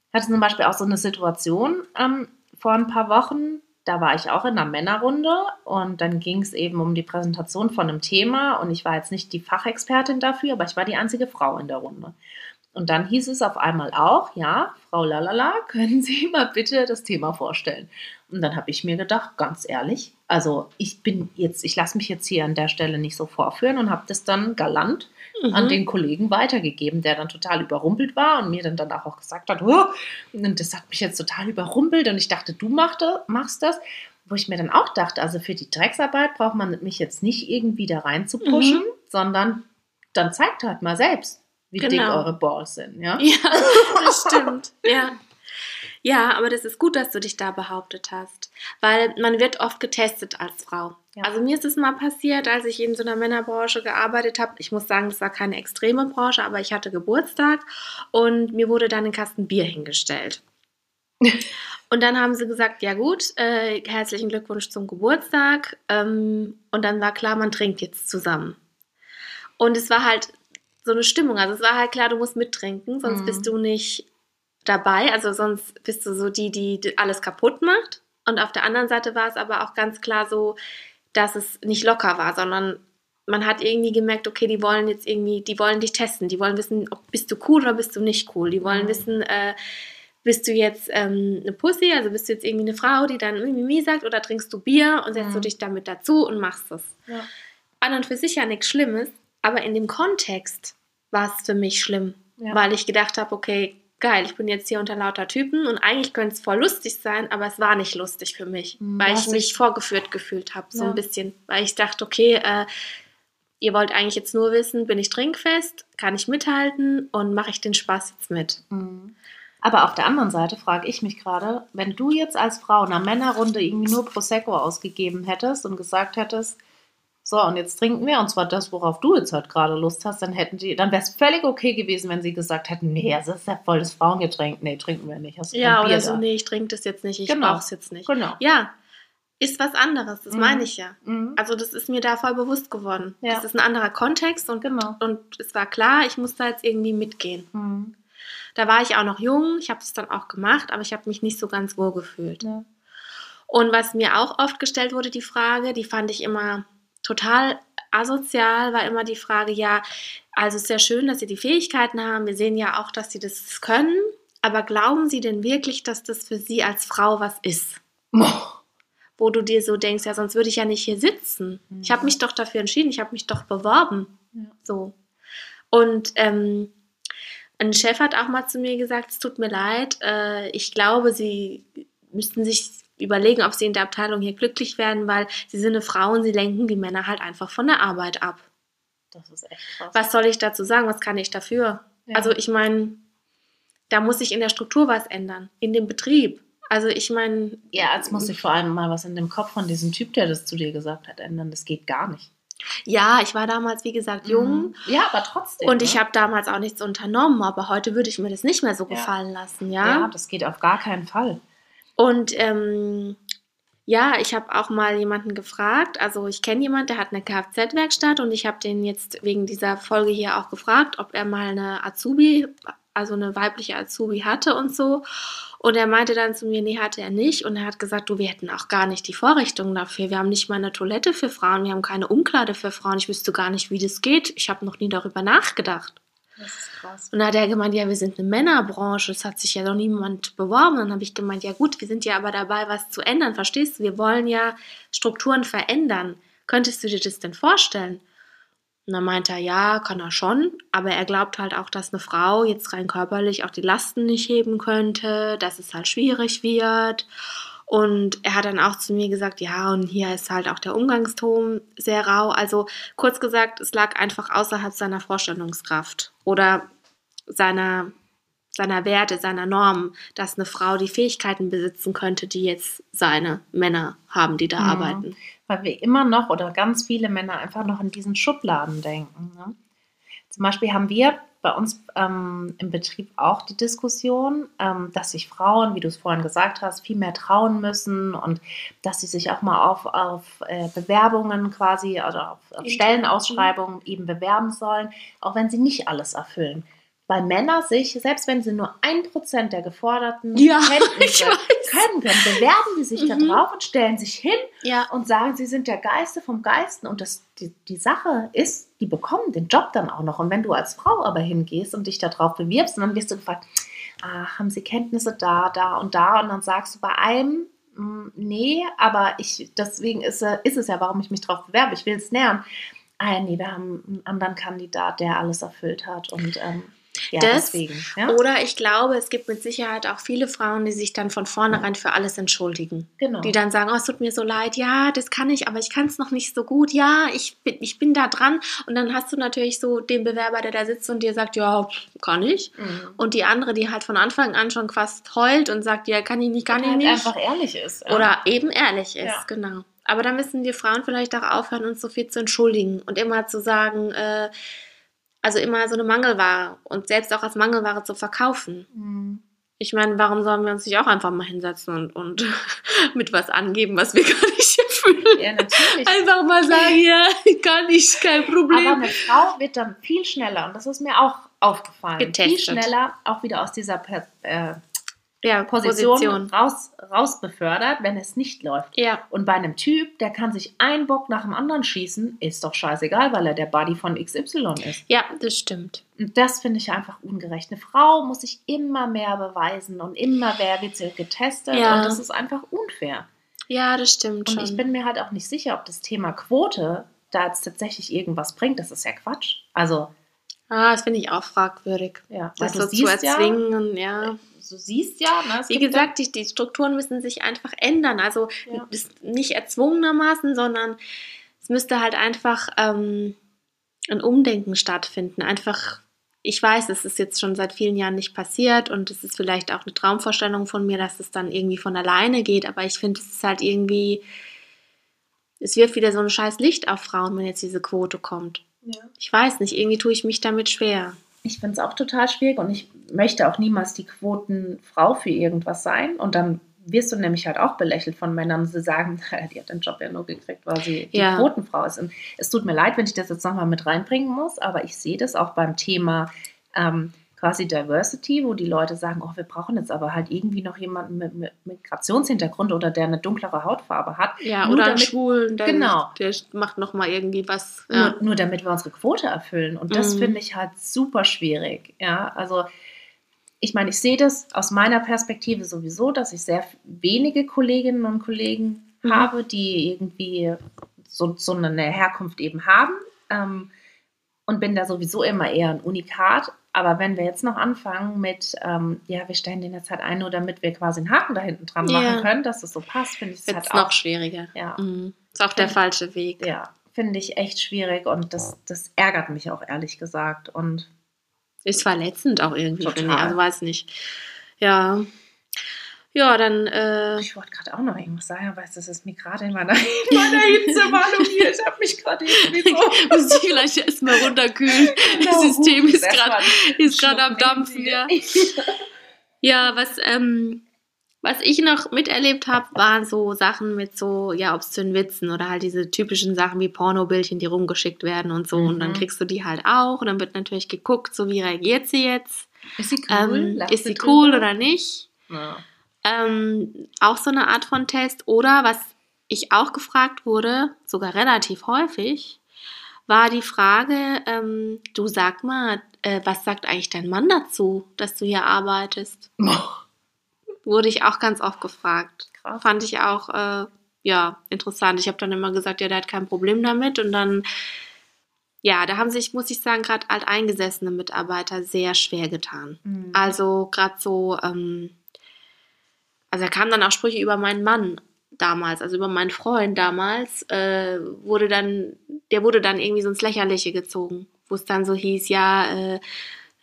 ich hatte zum Beispiel auch so eine Situation ähm, vor ein paar Wochen, da war ich auch in einer Männerrunde und dann ging es eben um die Präsentation von einem Thema und ich war jetzt nicht die Fachexpertin dafür, aber ich war die einzige Frau in der Runde. Und dann hieß es auf einmal auch, ja, Frau Lalala, können Sie *laughs* mal bitte das Thema vorstellen? Und dann habe ich mir gedacht, ganz ehrlich, also ich bin jetzt, ich lasse mich jetzt hier an der Stelle nicht so vorführen und habe das dann galant mhm. an den Kollegen weitergegeben, der dann total überrumpelt war und mir dann danach auch gesagt hat, oh, und das hat mich jetzt total überrumpelt und ich dachte, du machst das. Wo ich mir dann auch dachte, also für die Drecksarbeit braucht man mich jetzt nicht irgendwie da rein zu pushen, mhm. sondern dann zeigt halt mal selbst, wie genau. dick eure Balls sind. Ja, ja *laughs* das stimmt. ja. Ja, aber das ist gut, dass du dich da behauptet hast, weil man wird oft getestet als Frau. Ja. Also mir ist es mal passiert, als ich in so einer Männerbranche gearbeitet habe. Ich muss sagen, das war keine extreme Branche, aber ich hatte Geburtstag und mir wurde dann ein Kasten Bier hingestellt. *laughs* und dann haben sie gesagt, ja gut, äh, herzlichen Glückwunsch zum Geburtstag. Ähm, und dann war klar, man trinkt jetzt zusammen. Und es war halt so eine Stimmung. Also es war halt klar, du musst mittrinken, sonst mhm. bist du nicht dabei. Also sonst bist du so die, die alles kaputt macht. Und auf der anderen Seite war es aber auch ganz klar so, dass es nicht locker war, sondern man hat irgendwie gemerkt, okay, die wollen jetzt irgendwie, die wollen dich testen, die wollen wissen, ob bist du cool oder bist du nicht cool. Die wollen mhm. wissen, äh, bist du jetzt ähm, eine Pussy, also bist du jetzt irgendwie eine Frau, die dann Mimi sagt, oder trinkst du Bier und setzt mhm. du dich damit dazu und machst es. Ja. An und für sich ja nichts Schlimmes, aber in dem Kontext war es für mich schlimm, ja. weil ich gedacht habe, okay, geil, ich bin jetzt hier unter lauter Typen und eigentlich könnte es voll lustig sein, aber es war nicht lustig für mich, mhm, weil ich mich vorgeführt gefühlt habe, so ja. ein bisschen, weil ich dachte, okay, äh, ihr wollt eigentlich jetzt nur wissen, bin ich trinkfest, kann ich mithalten und mache ich den Spaß jetzt mit. Mhm. Aber auf der anderen Seite frage ich mich gerade, wenn du jetzt als Frau in einer Männerrunde irgendwie nur Prosecco ausgegeben hättest und gesagt hättest, so, und jetzt trinken wir, und zwar das, worauf du jetzt halt gerade Lust hast, dann hätten die, dann wäre es völlig okay gewesen, wenn sie gesagt hätten, nee, das ist ja voll das Frauengetränk, nee, trinken wir nicht. Hast ja, oder so, nee, ich trinke das jetzt nicht, ich genau. brauche es jetzt nicht. Genau. Ja, ist was anderes, das mhm. meine ich ja. Mhm. Also das ist mir da voll bewusst geworden. Ja. Das ist ein anderer Kontext und, genau. und es war klar, ich muss da jetzt irgendwie mitgehen. Mhm. Da war ich auch noch jung, ich habe es dann auch gemacht, aber ich habe mich nicht so ganz wohl gefühlt. Ja. Und was mir auch oft gestellt wurde, die Frage, die fand ich immer total asozial war immer die Frage, ja, also ist ja schön, dass sie die Fähigkeiten haben. Wir sehen ja auch, dass sie das können. Aber glauben Sie denn wirklich, dass das für Sie als Frau was ist? Oh. *laughs* Wo du dir so denkst, ja, sonst würde ich ja nicht hier sitzen. Mhm. Ich habe mich doch dafür entschieden, ich habe mich doch beworben. Ja. So. Und ähm, ein Chef hat auch mal zu mir gesagt, es tut mir leid, äh, ich glaube, Sie müssten sich überlegen, ob sie in der Abteilung hier glücklich werden, weil sie sind eine Frau und sie lenken die Männer halt einfach von der Arbeit ab. Das ist echt krass. Was soll ich dazu sagen? Was kann ich dafür? Ja. Also ich meine, da muss sich in der Struktur was ändern, in dem Betrieb. Also ich meine. Ja, jetzt muss sich vor allem mal was in dem Kopf von diesem Typ, der das zu dir gesagt hat, ändern. Das geht gar nicht. Ja, ich war damals, wie gesagt, jung. Mhm. Ja, aber trotzdem. Und ich ne? habe damals auch nichts unternommen, aber heute würde ich mir das nicht mehr so ja. gefallen lassen, ja? Ja, das geht auf gar keinen Fall. Und ähm, ja, ich habe auch mal jemanden gefragt. Also ich kenne jemanden, der hat eine Kfz-Werkstatt und ich habe den jetzt wegen dieser Folge hier auch gefragt, ob er mal eine Azubi, also eine weibliche Azubi hatte und so. Und er meinte dann zu mir, nee, hatte er nicht. Und er hat gesagt, du, wir hätten auch gar nicht die Vorrichtungen dafür. Wir haben nicht mal eine Toilette für Frauen, wir haben keine Umkleide für Frauen. Ich wüsste gar nicht, wie das geht. Ich habe noch nie darüber nachgedacht. Krass. Und dann hat er gemeint, ja, wir sind eine Männerbranche, es hat sich ja noch niemand beworben. Dann habe ich gemeint, ja gut, wir sind ja aber dabei, was zu ändern, verstehst du? Wir wollen ja Strukturen verändern. Könntest du dir das denn vorstellen? Und dann meinte er, ja, kann er schon, aber er glaubt halt auch, dass eine Frau jetzt rein körperlich auch die Lasten nicht heben könnte, dass es halt schwierig wird. Und er hat dann auch zu mir gesagt, ja, und hier ist halt auch der Umgangston sehr rau. Also kurz gesagt, es lag einfach außerhalb seiner Vorstellungskraft oder seiner, seiner Werte, seiner Normen, dass eine Frau die Fähigkeiten besitzen könnte, die jetzt seine Männer haben, die da mhm. arbeiten. Weil wir immer noch oder ganz viele Männer einfach noch in diesen Schubladen denken. Ne? Zum Beispiel haben wir bei uns ähm, im Betrieb auch die Diskussion, ähm, dass sich Frauen, wie du es vorhin gesagt hast, viel mehr trauen müssen und dass sie sich auch mal auf, auf äh, Bewerbungen quasi oder auf, auf Stellenausschreibungen eben bewerben sollen, auch wenn sie nicht alles erfüllen. Weil Männer sich, selbst wenn sie nur ein Prozent der geforderten Ja, *laughs* Kenntnisse können, dann bewerben die sich da Mhm. drauf und stellen sich hin Ja. und sagen, sie sind der Geiste vom Geisten. Und das, die, die Sache ist, die bekommen den Job dann auch noch. Und wenn du als Frau aber hingehst und dich darauf bewirbst, und dann wirst du gefragt, ah, haben sie Kenntnisse da, da und da? Und dann sagst du bei einem, "Mm, nee, aber ich, deswegen ist, äh, ist es ja, warum ich mich darauf bewerbe. Ich will es nähern. Ah, ja, nee, wir haben einen anderen Kandidat, der alles erfüllt hat. Und ähm, ja, Das- deswegen. Ja? Oder ich glaube, es gibt mit Sicherheit auch viele Frauen, die sich dann von vornherein für alles entschuldigen. Genau. Die dann sagen, oh, es tut mir so leid, ja, das kann ich, aber ich kann es noch nicht so gut, ja, ich bin, ich bin da dran. Und dann hast du natürlich so den Bewerber, der da sitzt und dir sagt, ja, kann ich. Mhm. Und die andere, die halt von Anfang an schon fast heult und sagt, ja, kann ich nicht, kann Und ich halt nicht. einfach ehrlich ist. ja. Oder eben ehrlich ist, genau. Aber da müssen wir Frauen vielleicht auch aufhören, uns so viel zu entschuldigen und immer zu sagen, äh, also immer so eine Mangelware und selbst auch als Mangelware zu verkaufen. Mhm. Ich meine, warum sollen wir uns nicht auch einfach mal hinsetzen und, und *laughs* mit was angeben, was wir *laughs* gar nicht erfüllen? Ja, natürlich. Einfach mal sagen, ja, *laughs* kann ich, kein Aber Problem. eine Frau wird dann viel schneller, und das ist mir auch aufgefallen, Getestet. viel schneller auch wieder aus dieser per äh, ja, Position, Position. Raus, raus befördert, wenn es nicht läuft. Ja, Und bei einem Typ, der kann sich einen Bock nach dem anderen schießen, ist doch scheißegal, weil er der Buddy von XY ist. ja, das stimmt. Und das finde ich einfach ungerecht. Eine Frau muss sich immer mehr beweisen und immer mehr wird sie getestet Ja. und das ist einfach unfair. Ja, das stimmt Und schon. ich bin mir halt auch nicht sicher, ob das Thema Quote da jetzt tatsächlich irgendwas bringt. Das ist ja Quatsch. Also, ah, das finde ich auch fragwürdig. ja, Das so zu siehst ja, erzwingen, ja. Du siehst ja, ne, Wie gesagt, die, die Strukturen müssen sich einfach ändern. Also Ja. nicht erzwungenermaßen, sondern es müsste halt einfach ähm, ein Umdenken stattfinden. Einfach, ich weiß, es ist jetzt schon seit vielen Jahren nicht passiert und es ist vielleicht auch eine Traumvorstellung von mir, dass es dann irgendwie von alleine geht, aber ich finde, es ist halt irgendwie, es wirft wieder so ein scheiß Licht auf Frauen, wenn jetzt diese Quote kommt. ja. Ich weiß nicht, irgendwie tue ich mich damit schwer. Ich finde es auch total schwierig und ich möchte auch niemals die Quotenfrau für irgendwas sein. Und dann wirst du nämlich halt auch belächelt von Männern, sie sagen, *laughs* die hat den Job ja nur gekriegt, weil sie die Ja. Quotenfrau ist. Und es tut mir leid, wenn ich das jetzt nochmal mit reinbringen muss, aber ich sehe das auch beim Thema ähm, quasi Diversity, wo die Leute sagen, oh, wir brauchen jetzt aber halt irgendwie noch jemanden mit, mit Migrationshintergrund oder der eine dunklere Hautfarbe hat. Ja, Nur oder einen damit- Schwulen, der, Genau. der macht nochmal irgendwie was. Ja. Nur, nur damit wir unsere Quote erfüllen. Und das Mhm. finde ich halt super schwierig. Ja, also ich meine, ich sehe das aus meiner Perspektive sowieso, dass ich sehr wenige Kolleginnen und Kollegen Mhm. habe, die irgendwie so, so eine Herkunft eben haben. Ähm, und bin da sowieso immer eher ein Unikat. Aber wenn wir jetzt noch anfangen mit, ähm, ja, wir stellen den jetzt halt ein, nur damit wir quasi einen Haken da hinten dran Ja. machen können, dass das so passt, finde ich es halt es auch noch schwieriger. Ja. Mhm. Ist auch der Ja. falsche Weg. ja, finde ich echt schwierig und das, das ärgert mich auch ehrlich gesagt. Und Ist verletzend auch irgendwie, Total. finde ich. Also weiß nicht. Ja. Ja, dann, äh, ich wollte gerade auch noch irgendwas sagen, aber das ist mir gerade in meiner, *laughs* in meiner Hitzewallung hier. Ich habe mich gerade irgendwie so. muss ich vielleicht erstmal runterkühlen. *laughs* Genau, das System ist gerade mal ist gerade am Dampfen, ja. *laughs* Ja, was, ähm, was ich noch miterlebt habe, waren so Sachen mit so, ja, obszönen Witzen oder halt diese typischen Sachen wie Pornobildchen, die rumgeschickt werden und so. Und dann Mhm. kriegst du die halt auch und dann wird natürlich geguckt, so wie reagiert sie jetzt? Ist sie cool? Ähm, ist sie drüber? cool oder nicht? Ja. Ähm, auch so eine Art von Test. Oder was ich auch gefragt wurde, sogar relativ häufig, war die Frage, ähm, du sag mal, äh, was sagt eigentlich dein Mann dazu, dass du hier arbeitest? *laughs* Wurde ich auch ganz oft gefragt. Krass. Fand ich auch, äh, ja, interessant. Ich habe dann immer gesagt, ja, der hat kein Problem damit. Und dann, ja, da haben sich, muss ich sagen, gerade alteingesessene Mitarbeiter sehr schwer getan. Mhm. Also gerade so, ähm, also da kamen dann auch Sprüche über meinen Mann damals, also über meinen Freund damals, äh, wurde dann, der wurde dann irgendwie so ins Lächerliche gezogen, wo es dann so hieß, ja, äh,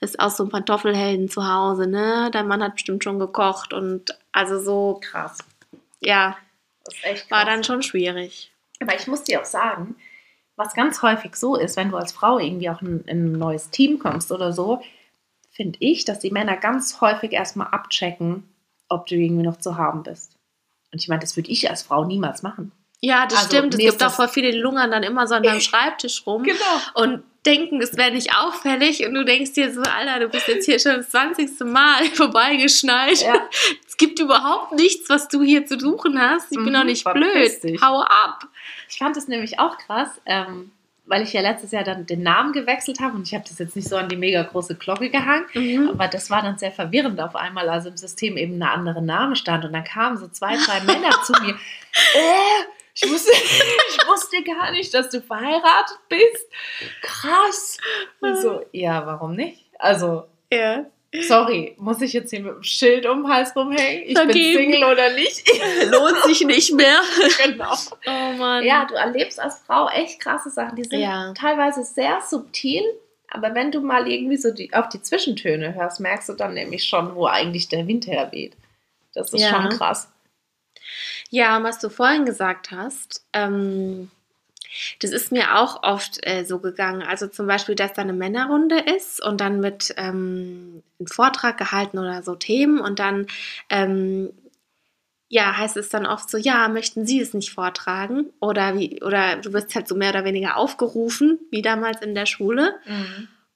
ist aus so einem Pantoffelhelden zu Hause, ne? Dein Mann hat bestimmt schon gekocht und also so, Krass. ja, echt war krass. dann schon schwierig. Aber ich muss dir auch sagen, was ganz häufig so ist, wenn du als Frau irgendwie auch in, in ein neues Team kommst oder so, finde ich, dass die Männer ganz häufig erstmal abchecken, ob du irgendwie noch zu haben bist. Und ich meine, das würde ich als Frau niemals machen. Ja, das Also, stimmt. Es gibt auch voll viele, die lungern dann immer so an deinem *laughs* Schreibtisch rum. Genau. Und denken, es wäre nicht auffällig und du denkst dir so, Alter, du bist jetzt hier schon das 20. Mal *laughs* vorbeigeschneit. Ja. Es gibt überhaupt nichts, was du hier zu suchen hast. Ich bin Mhm, doch nicht verpiss blöd. Hau ab. Ich fand es nämlich auch krass, ähm, weil ich ja letztes Jahr dann den Namen gewechselt habe und ich habe das jetzt nicht so an die mega große Glocke gehangen, Mhm. aber das war dann sehr verwirrend auf einmal, also im System eben eine andere Name stand und dann kamen so zwei, drei Männer zu mir. *laughs* Äh, ich wusste, *laughs* ich wusste gar nicht, dass du verheiratet bist. Krass. Und so, ja, warum nicht? Also, Ja. Sorry, muss ich jetzt hier mit dem Schild um den Hals rumhängen? Ich bin Vergeben. Single oder nicht? *laughs* Lohnt sich nicht mehr. genau. Oh Mann. Ja, du erlebst als Frau echt krasse Sachen. Die sind Ja. teilweise sehr subtil, aber wenn du mal irgendwie so die, auf die Zwischentöne hörst, merkst du dann nämlich schon, wo eigentlich der Wind herweht. Das ist Ja. schon krass. Ja, und was du vorhin gesagt hast, ähm, das ist mir auch oft äh, so gegangen. Also zum Beispiel, dass da eine Männerrunde ist und dann wird ähm, ein Vortrag gehalten oder so Themen und dann ähm, ja, heißt es dann oft so, ja, möchten Sie es nicht vortragen? Oder wie, oder du wirst halt so mehr oder weniger aufgerufen, wie damals in der Schule.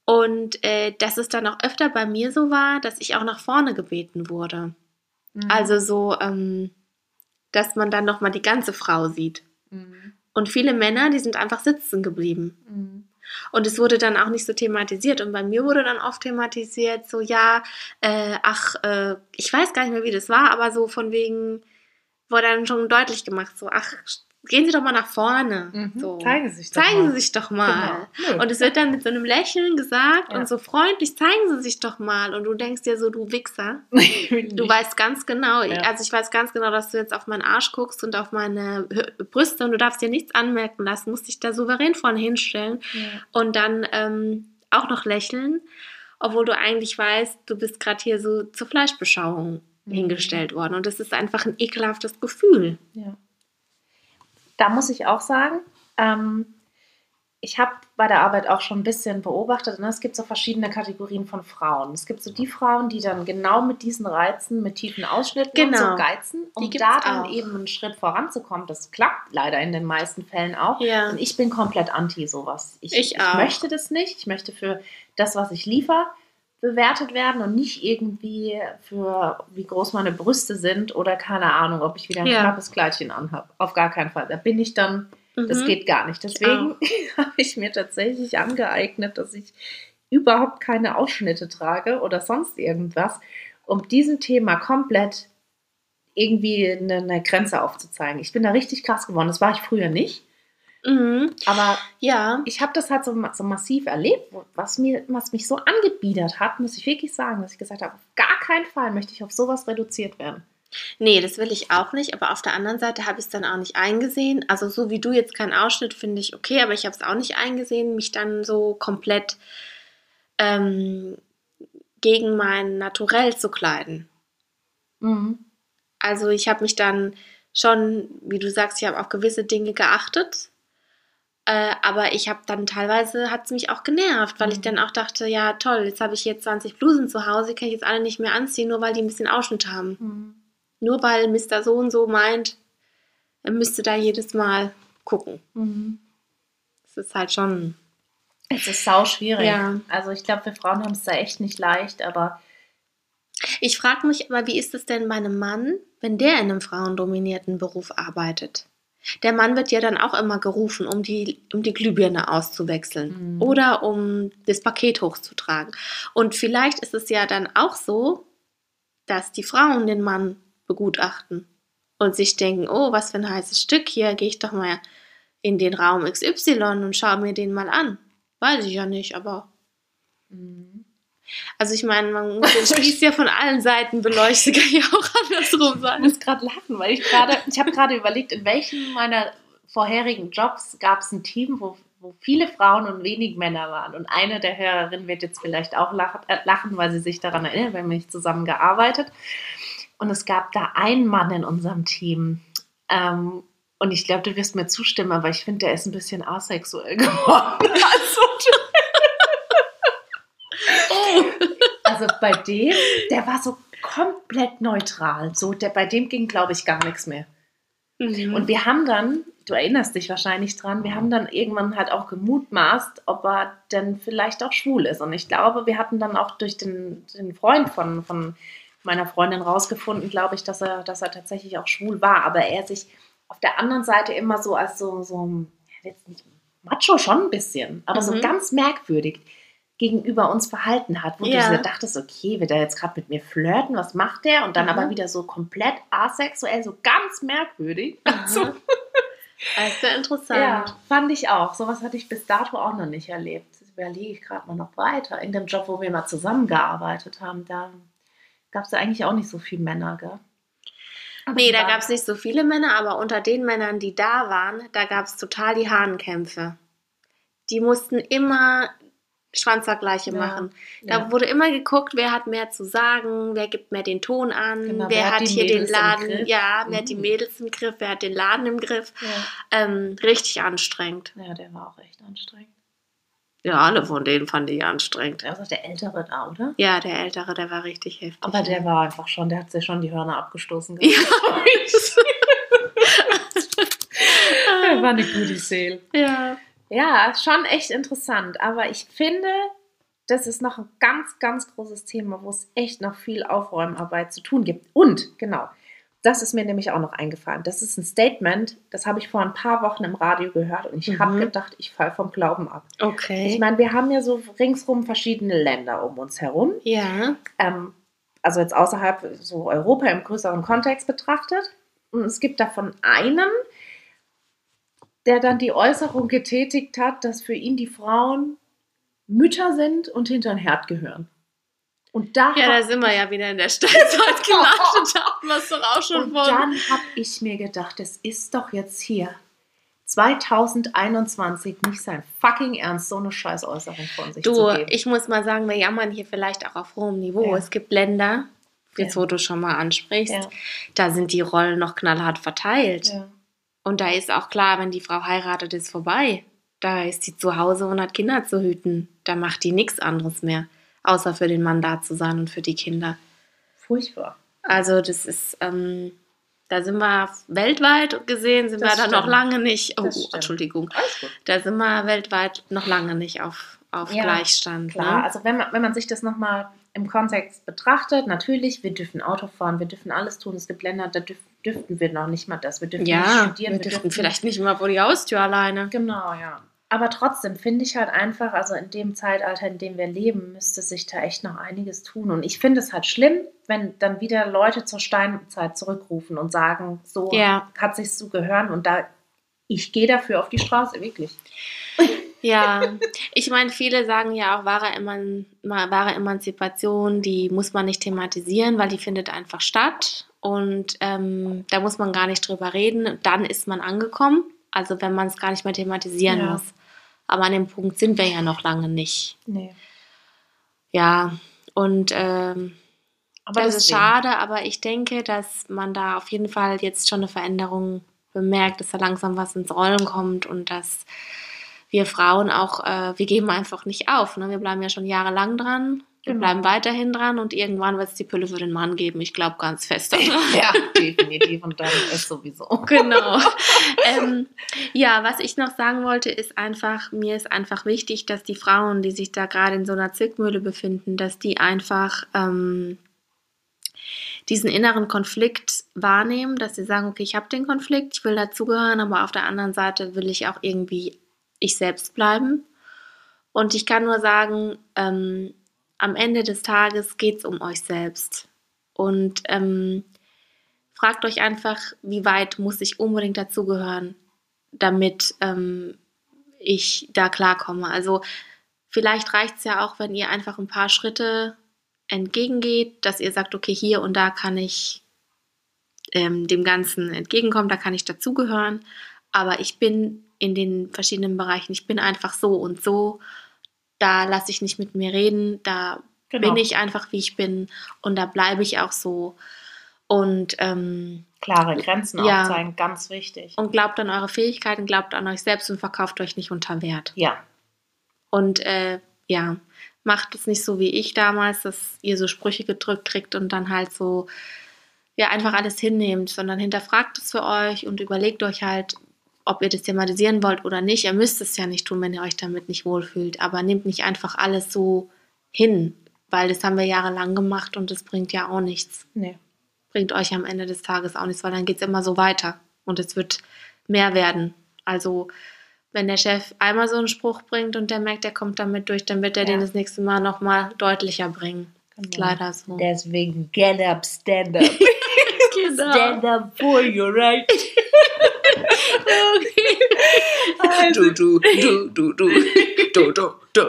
Und äh, dass es dann auch öfter bei mir so war, dass ich auch nach vorne gebeten wurde. Mhm. Also so, ähm, dass man dann nochmal die ganze Frau sieht. Mhm. Und viele Männer, die sind einfach sitzen geblieben. Mhm. Und es wurde dann auch nicht so thematisiert. Und bei mir wurde dann oft thematisiert, so ja, äh, ach, äh, ich weiß gar nicht mehr, wie das war, aber so von wegen, wurde dann schon deutlich gemacht, so, ach, gehen Sie doch mal nach vorne. Mhm. So. Zeigen Sie sich doch Zeigen mal. Sie sich doch mal. Genau. Und es wird dann mit so einem Lächeln gesagt Ja. und so freundlich, zeigen Sie sich doch mal. Und du denkst dir so, du Wichser. *laughs* du weißt ganz genau, Ja. also ich weiß ganz genau, dass du jetzt auf meinen Arsch guckst und auf meine Brüste und du darfst dir nichts anmerken lassen, musst dich da souverän vorne hinstellen und dann ähm, auch noch lächeln, obwohl du eigentlich weißt, du bist gerade hier so zur Fleischbeschauung Mhm. hingestellt worden und das ist einfach ein ekelhaftes Gefühl. Ja. Da muss ich auch sagen, ähm, ich habe bei der Arbeit auch schon ein bisschen beobachtet, ne? es gibt so verschiedene Kategorien von Frauen. Es gibt so die Frauen, die dann genau mit diesen Reizen, mit tiefen Ausschnitten Genau. so geizen, um da dann auch. eben einen Schritt voranzukommen. Das klappt leider in den meisten Fällen auch. Ja. Und ich bin komplett anti sowas. Ich, Ich auch. möchte das nicht. Ich möchte für das, was ich liefere, bewertet werden und nicht irgendwie für wie groß meine Brüste sind oder keine Ahnung, ob ich wieder ein Ja. knappes Kleidchen anhabe. Auf gar keinen Fall. Da bin ich dann, das Mhm. geht gar nicht. Deswegen *laughs* habe ich mir tatsächlich angeeignet, dass ich überhaupt keine Ausschnitte trage oder sonst irgendwas, um diesem Thema komplett irgendwie eine, eine Grenze aufzuzeigen. Ich bin da richtig krass geworden. Das war ich früher nicht. Mhm. Aber Ja, ich habe das halt so, so massiv erlebt, was, mir, was mich so angebiedert hat, muss ich wirklich sagen, dass ich gesagt habe, auf gar keinen Fall möchte ich auf sowas reduziert werden. Nee, das will ich auch nicht, aber auf der anderen Seite habe ich es dann auch nicht eingesehen. Also so wie du jetzt keinen Ausschnitt finde ich okay, aber ich habe es auch nicht eingesehen, mich dann so komplett ähm, gegen mein Naturell zu kleiden. Also ich habe mich dann schon, wie du sagst, ich habe auf gewisse Dinge geachtet. Äh, aber ich habe dann teilweise, hat es mich auch genervt, weil ich Mhm. dann auch dachte, ja toll, jetzt habe ich hier 20 Blusen zu Hause, die kann ich jetzt alle nicht mehr anziehen, nur weil die ein bisschen Ausschnitt haben. Nur weil Mr. So und so meint, er müsste da jedes Mal gucken. Das ist halt schon. Es ist sau schwierig. Ja. Also ich glaube, wir Frauen haben es da echt nicht leicht, aber Ich frage mich aber, wie ist es denn bei einem Mann, wenn der in einem frauendominierten Beruf arbeitet? Der Mann wird ja dann auch immer gerufen, um die, um die Glühbirne auszuwechseln Mhm. oder um das Paket hochzutragen. Und vielleicht ist es ja dann auch so, dass die Frauen den Mann begutachten und sich denken, oh, was für ein heißes Stück hier, gehe ich doch mal in den Raum XY und schaue mir den mal an. Weiß ich ja nicht, aber also ich meine, man muss *laughs* den Spieß ja von allen Seiten beleuchten, kann ja auch andersrum ich sein. muss gerade lachen, weil ich gerade, ich habe gerade überlegt, in welchen meiner vorherigen Jobs gab es ein Team, wo, wo viele Frauen und wenig Männer waren. Und eine der Hörerinnen wird jetzt vielleicht auch lachen, äh, lachen weil sie sich daran erinnert, wir haben nicht zusammen gearbeitet. Und es gab da einen Mann in unserem Team. Ähm, und ich glaube, du wirst mir zustimmen, aber ich finde, der ist ein bisschen asexuell *laughs* geworden. Also, also bei dem, der war so komplett neutral. So, der, bei dem ging, glaube ich, gar nichts mehr. Mhm. Und wir haben dann du erinnerst dich wahrscheinlich dran, wir haben dann irgendwann halt auch gemutmaßt, ob er denn vielleicht auch schwul ist. Und ich glaube, wir hatten dann auch durch den, den Freund von, von meiner Freundin rausgefunden, glaube ich, dass er, dass er tatsächlich auch schwul war. Aber er sich auf der anderen Seite immer so als so, so jetzt nicht macho schon ein bisschen, aber mhm. so ganz merkwürdig gegenüber uns verhalten hat, wo ja. du so dachtest, okay, wird er jetzt gerade mit mir flirten, was macht der? Und dann mhm. aber wieder so komplett asexuell, so ganz merkwürdig. *laughs* Also, das ist ja interessant. Ja, fand ich auch. Sowas hatte ich bis dato auch noch nicht erlebt. Das überlege ich gerade mal noch weiter. In dem Job, wo wir mal zusammengearbeitet haben, da gab es ja eigentlich auch nicht so viele Männer, gell? Aber nee, da gab es nicht so viele Männer, aber unter den Männern, die da waren, da gab es total die Hahnkämpfe. Die mussten immer Schwanzvergleiche ja, machen. Da ja. wurde immer geguckt, wer hat mehr zu sagen, wer gibt mehr den Ton an, genau, wer, wer, hat, hier Mädels den Laden, ja, wer mhm. hat die mhm. Mädels im Griff, wer hat den Laden im Griff. Ja. Ähm, richtig anstrengend. Ja, der war auch echt anstrengend. Ja, alle von denen fand ich anstrengend. Ist der Ältere da, oder? Ja, der Ältere, der war richtig heftig. Aber der war einfach schon, der hat sich schon die Hörner abgestoßen. *laughs* Ja, *laughs* der war eine gute Seele. Ja. Ja, schon echt interessant. Aber ich finde, das ist noch ein ganz, ganz großes Thema, wo es echt noch viel Aufräumarbeit zu tun gibt. Und, genau, das ist mir nämlich auch noch eingefallen. Das ist ein Statement, das habe ich vor ein paar Wochen im Radio gehört und ich mhm. habe gedacht, ich falle vom Glauben ab. Okay. Ich meine, wir haben ja so ringsrum verschiedene Länder um uns herum. Ja. Ähm, also jetzt außerhalb so Europa im größeren Kontext betrachtet. Und es gibt davon einen, der dann die Äußerung getätigt hat, dass für ihn die Frauen Mütter sind und hinter den Herd gehören. Und da ja, da sind wir ja wieder in der Steinzeit *laughs* gelandet, hatten wir es doch auch schon Und von. dann habe ich mir gedacht, es ist doch jetzt hier 2021 nicht sein fucking Ernst, so eine Scheißäußerung von sich du, zu geben. ich muss mal sagen, wir jammern hier vielleicht auch auf hohem Niveau. Ja. Es gibt Länder, jetzt ja. wo du schon mal ansprichst, ja. da sind die Rollen noch knallhart verteilt. Ja. Und da ist auch klar, wenn die Frau heiratet, ist vorbei. Da ist sie zu Hause und hat Kinder zu hüten. Da macht die nichts anderes mehr, außer für den Mann da zu sein und für die Kinder. Furchtbar. Also das ist, ähm, da sind wir weltweit gesehen, sind das wir da noch lange nicht. Oh, Entschuldigung. Da sind wir weltweit noch lange nicht auf, auf ja, Gleichstand. Klar, ne? also wenn man, wenn man sich das nochmal im Kontext betrachtet, natürlich, wir dürfen Auto fahren, wir dürfen alles tun. Es gibt Länder, da dürf, dürften wir noch nicht mal das. Wir dürfen ja, nicht studieren. Wir, wir dürften vielleicht nicht mal vor die Haustür alleine. Genau, ja. Aber trotzdem finde ich halt einfach, also in dem Zeitalter, in dem wir leben, müsste sich da echt noch einiges tun. Und ich finde es halt schlimm, wenn dann wieder Leute zur Steinzeit zurückrufen und sagen, so ja. hat sich zu gehören und da ich gehe dafür auf die Straße, wirklich. Ja, ich meine, viele sagen ja auch, wahre, Eman wahre Emanzipation, die muss man nicht thematisieren, weil die findet einfach statt und ähm, da muss man gar nicht drüber reden. Dann ist man angekommen, also wenn man es gar nicht mehr thematisieren ja. muss. Aber an dem Punkt sind wir ja noch lange nicht. Nee. Ja, und ähm, aber das ist schade, aber ich denke, dass man da auf jeden Fall jetzt schon eine Veränderung bemerkt, dass da langsam was ins Rollen kommt und dass wir Frauen auch, äh, wir geben einfach nicht auf. Ne? Wir bleiben ja schon jahrelang dran. Wir genau. bleiben weiterhin dran und irgendwann wird es die Pille für den Mann geben. Ich glaube ganz fest daran. *laughs* ja, definitiv und dann ist sowieso. *laughs* Genau. ähm, ja, was ich noch sagen wollte, ist einfach, mir ist einfach wichtig, dass die Frauen, die sich da gerade in so einer Zwickmühle befinden, dass die einfach ähm, diesen inneren Konflikt wahrnehmen, dass sie sagen, okay, ich habe den Konflikt, ich will dazugehören, aber auf der anderen Seite will ich auch irgendwie ich selbst bleiben. Und ich kann nur sagen, ähm, am Ende des Tages geht es um euch selbst. Und ähm, fragt euch einfach, wie weit muss ich unbedingt dazugehören, damit ähm, ich da klarkomme. Also vielleicht reicht es ja auch, wenn ihr einfach ein paar Schritte entgegengeht, dass ihr sagt, okay, hier und da kann ich ähm, dem Ganzen entgegenkommen, da kann ich dazugehören, aber ich bin in den verschiedenen Bereichen, ich bin einfach so und so, da lasse ich nicht mit mir reden, da genau. bin ich einfach, wie ich bin und da bleibe ich auch so. Und ähm, klare Grenzen ja, aufzeigen, ganz wichtig. Und glaubt an eure Fähigkeiten, glaubt an euch selbst und verkauft euch nicht unter Wert. Ja. Und äh, ja, macht es nicht so wie ich damals, dass ihr so Sprüche gedrückt kriegt und dann halt so ja einfach alles hinnehmt, sondern hinterfragt es für euch und überlegt euch halt, ob ihr das thematisieren wollt oder nicht. Ihr müsst es ja nicht tun, wenn ihr euch damit nicht wohlfühlt. Aber nehmt nicht einfach alles so hin, weil das haben wir jahrelang gemacht und das bringt ja auch nichts. Nee. Bringt euch am Ende des Tages auch nichts, weil dann geht es immer so weiter und es wird mehr werden. Also wenn der Chef einmal so einen Spruch bringt und der merkt, der kommt damit durch, dann wird er Ja. den das nächste Mal nochmal deutlicher bringen. Ist Genau. leider so. Deswegen get up, stand up. *laughs* Genau. Stand up for your right. Du, du, du, du, du, *laughs* du, du, du.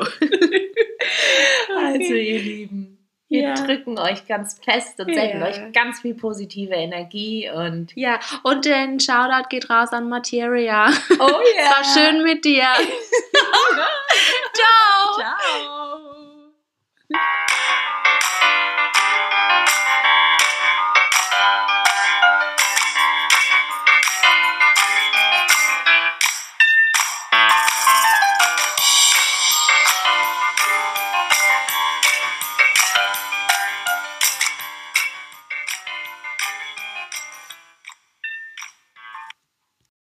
Also, ihr Lieben, wir Ja. drücken euch ganz fest und senden Ja. euch ganz viel positive Energie und Ja, und den Shoutout geht raus an Materia. oh *laughs* Es war schön mit dir. *laughs* Ciao. Ciao.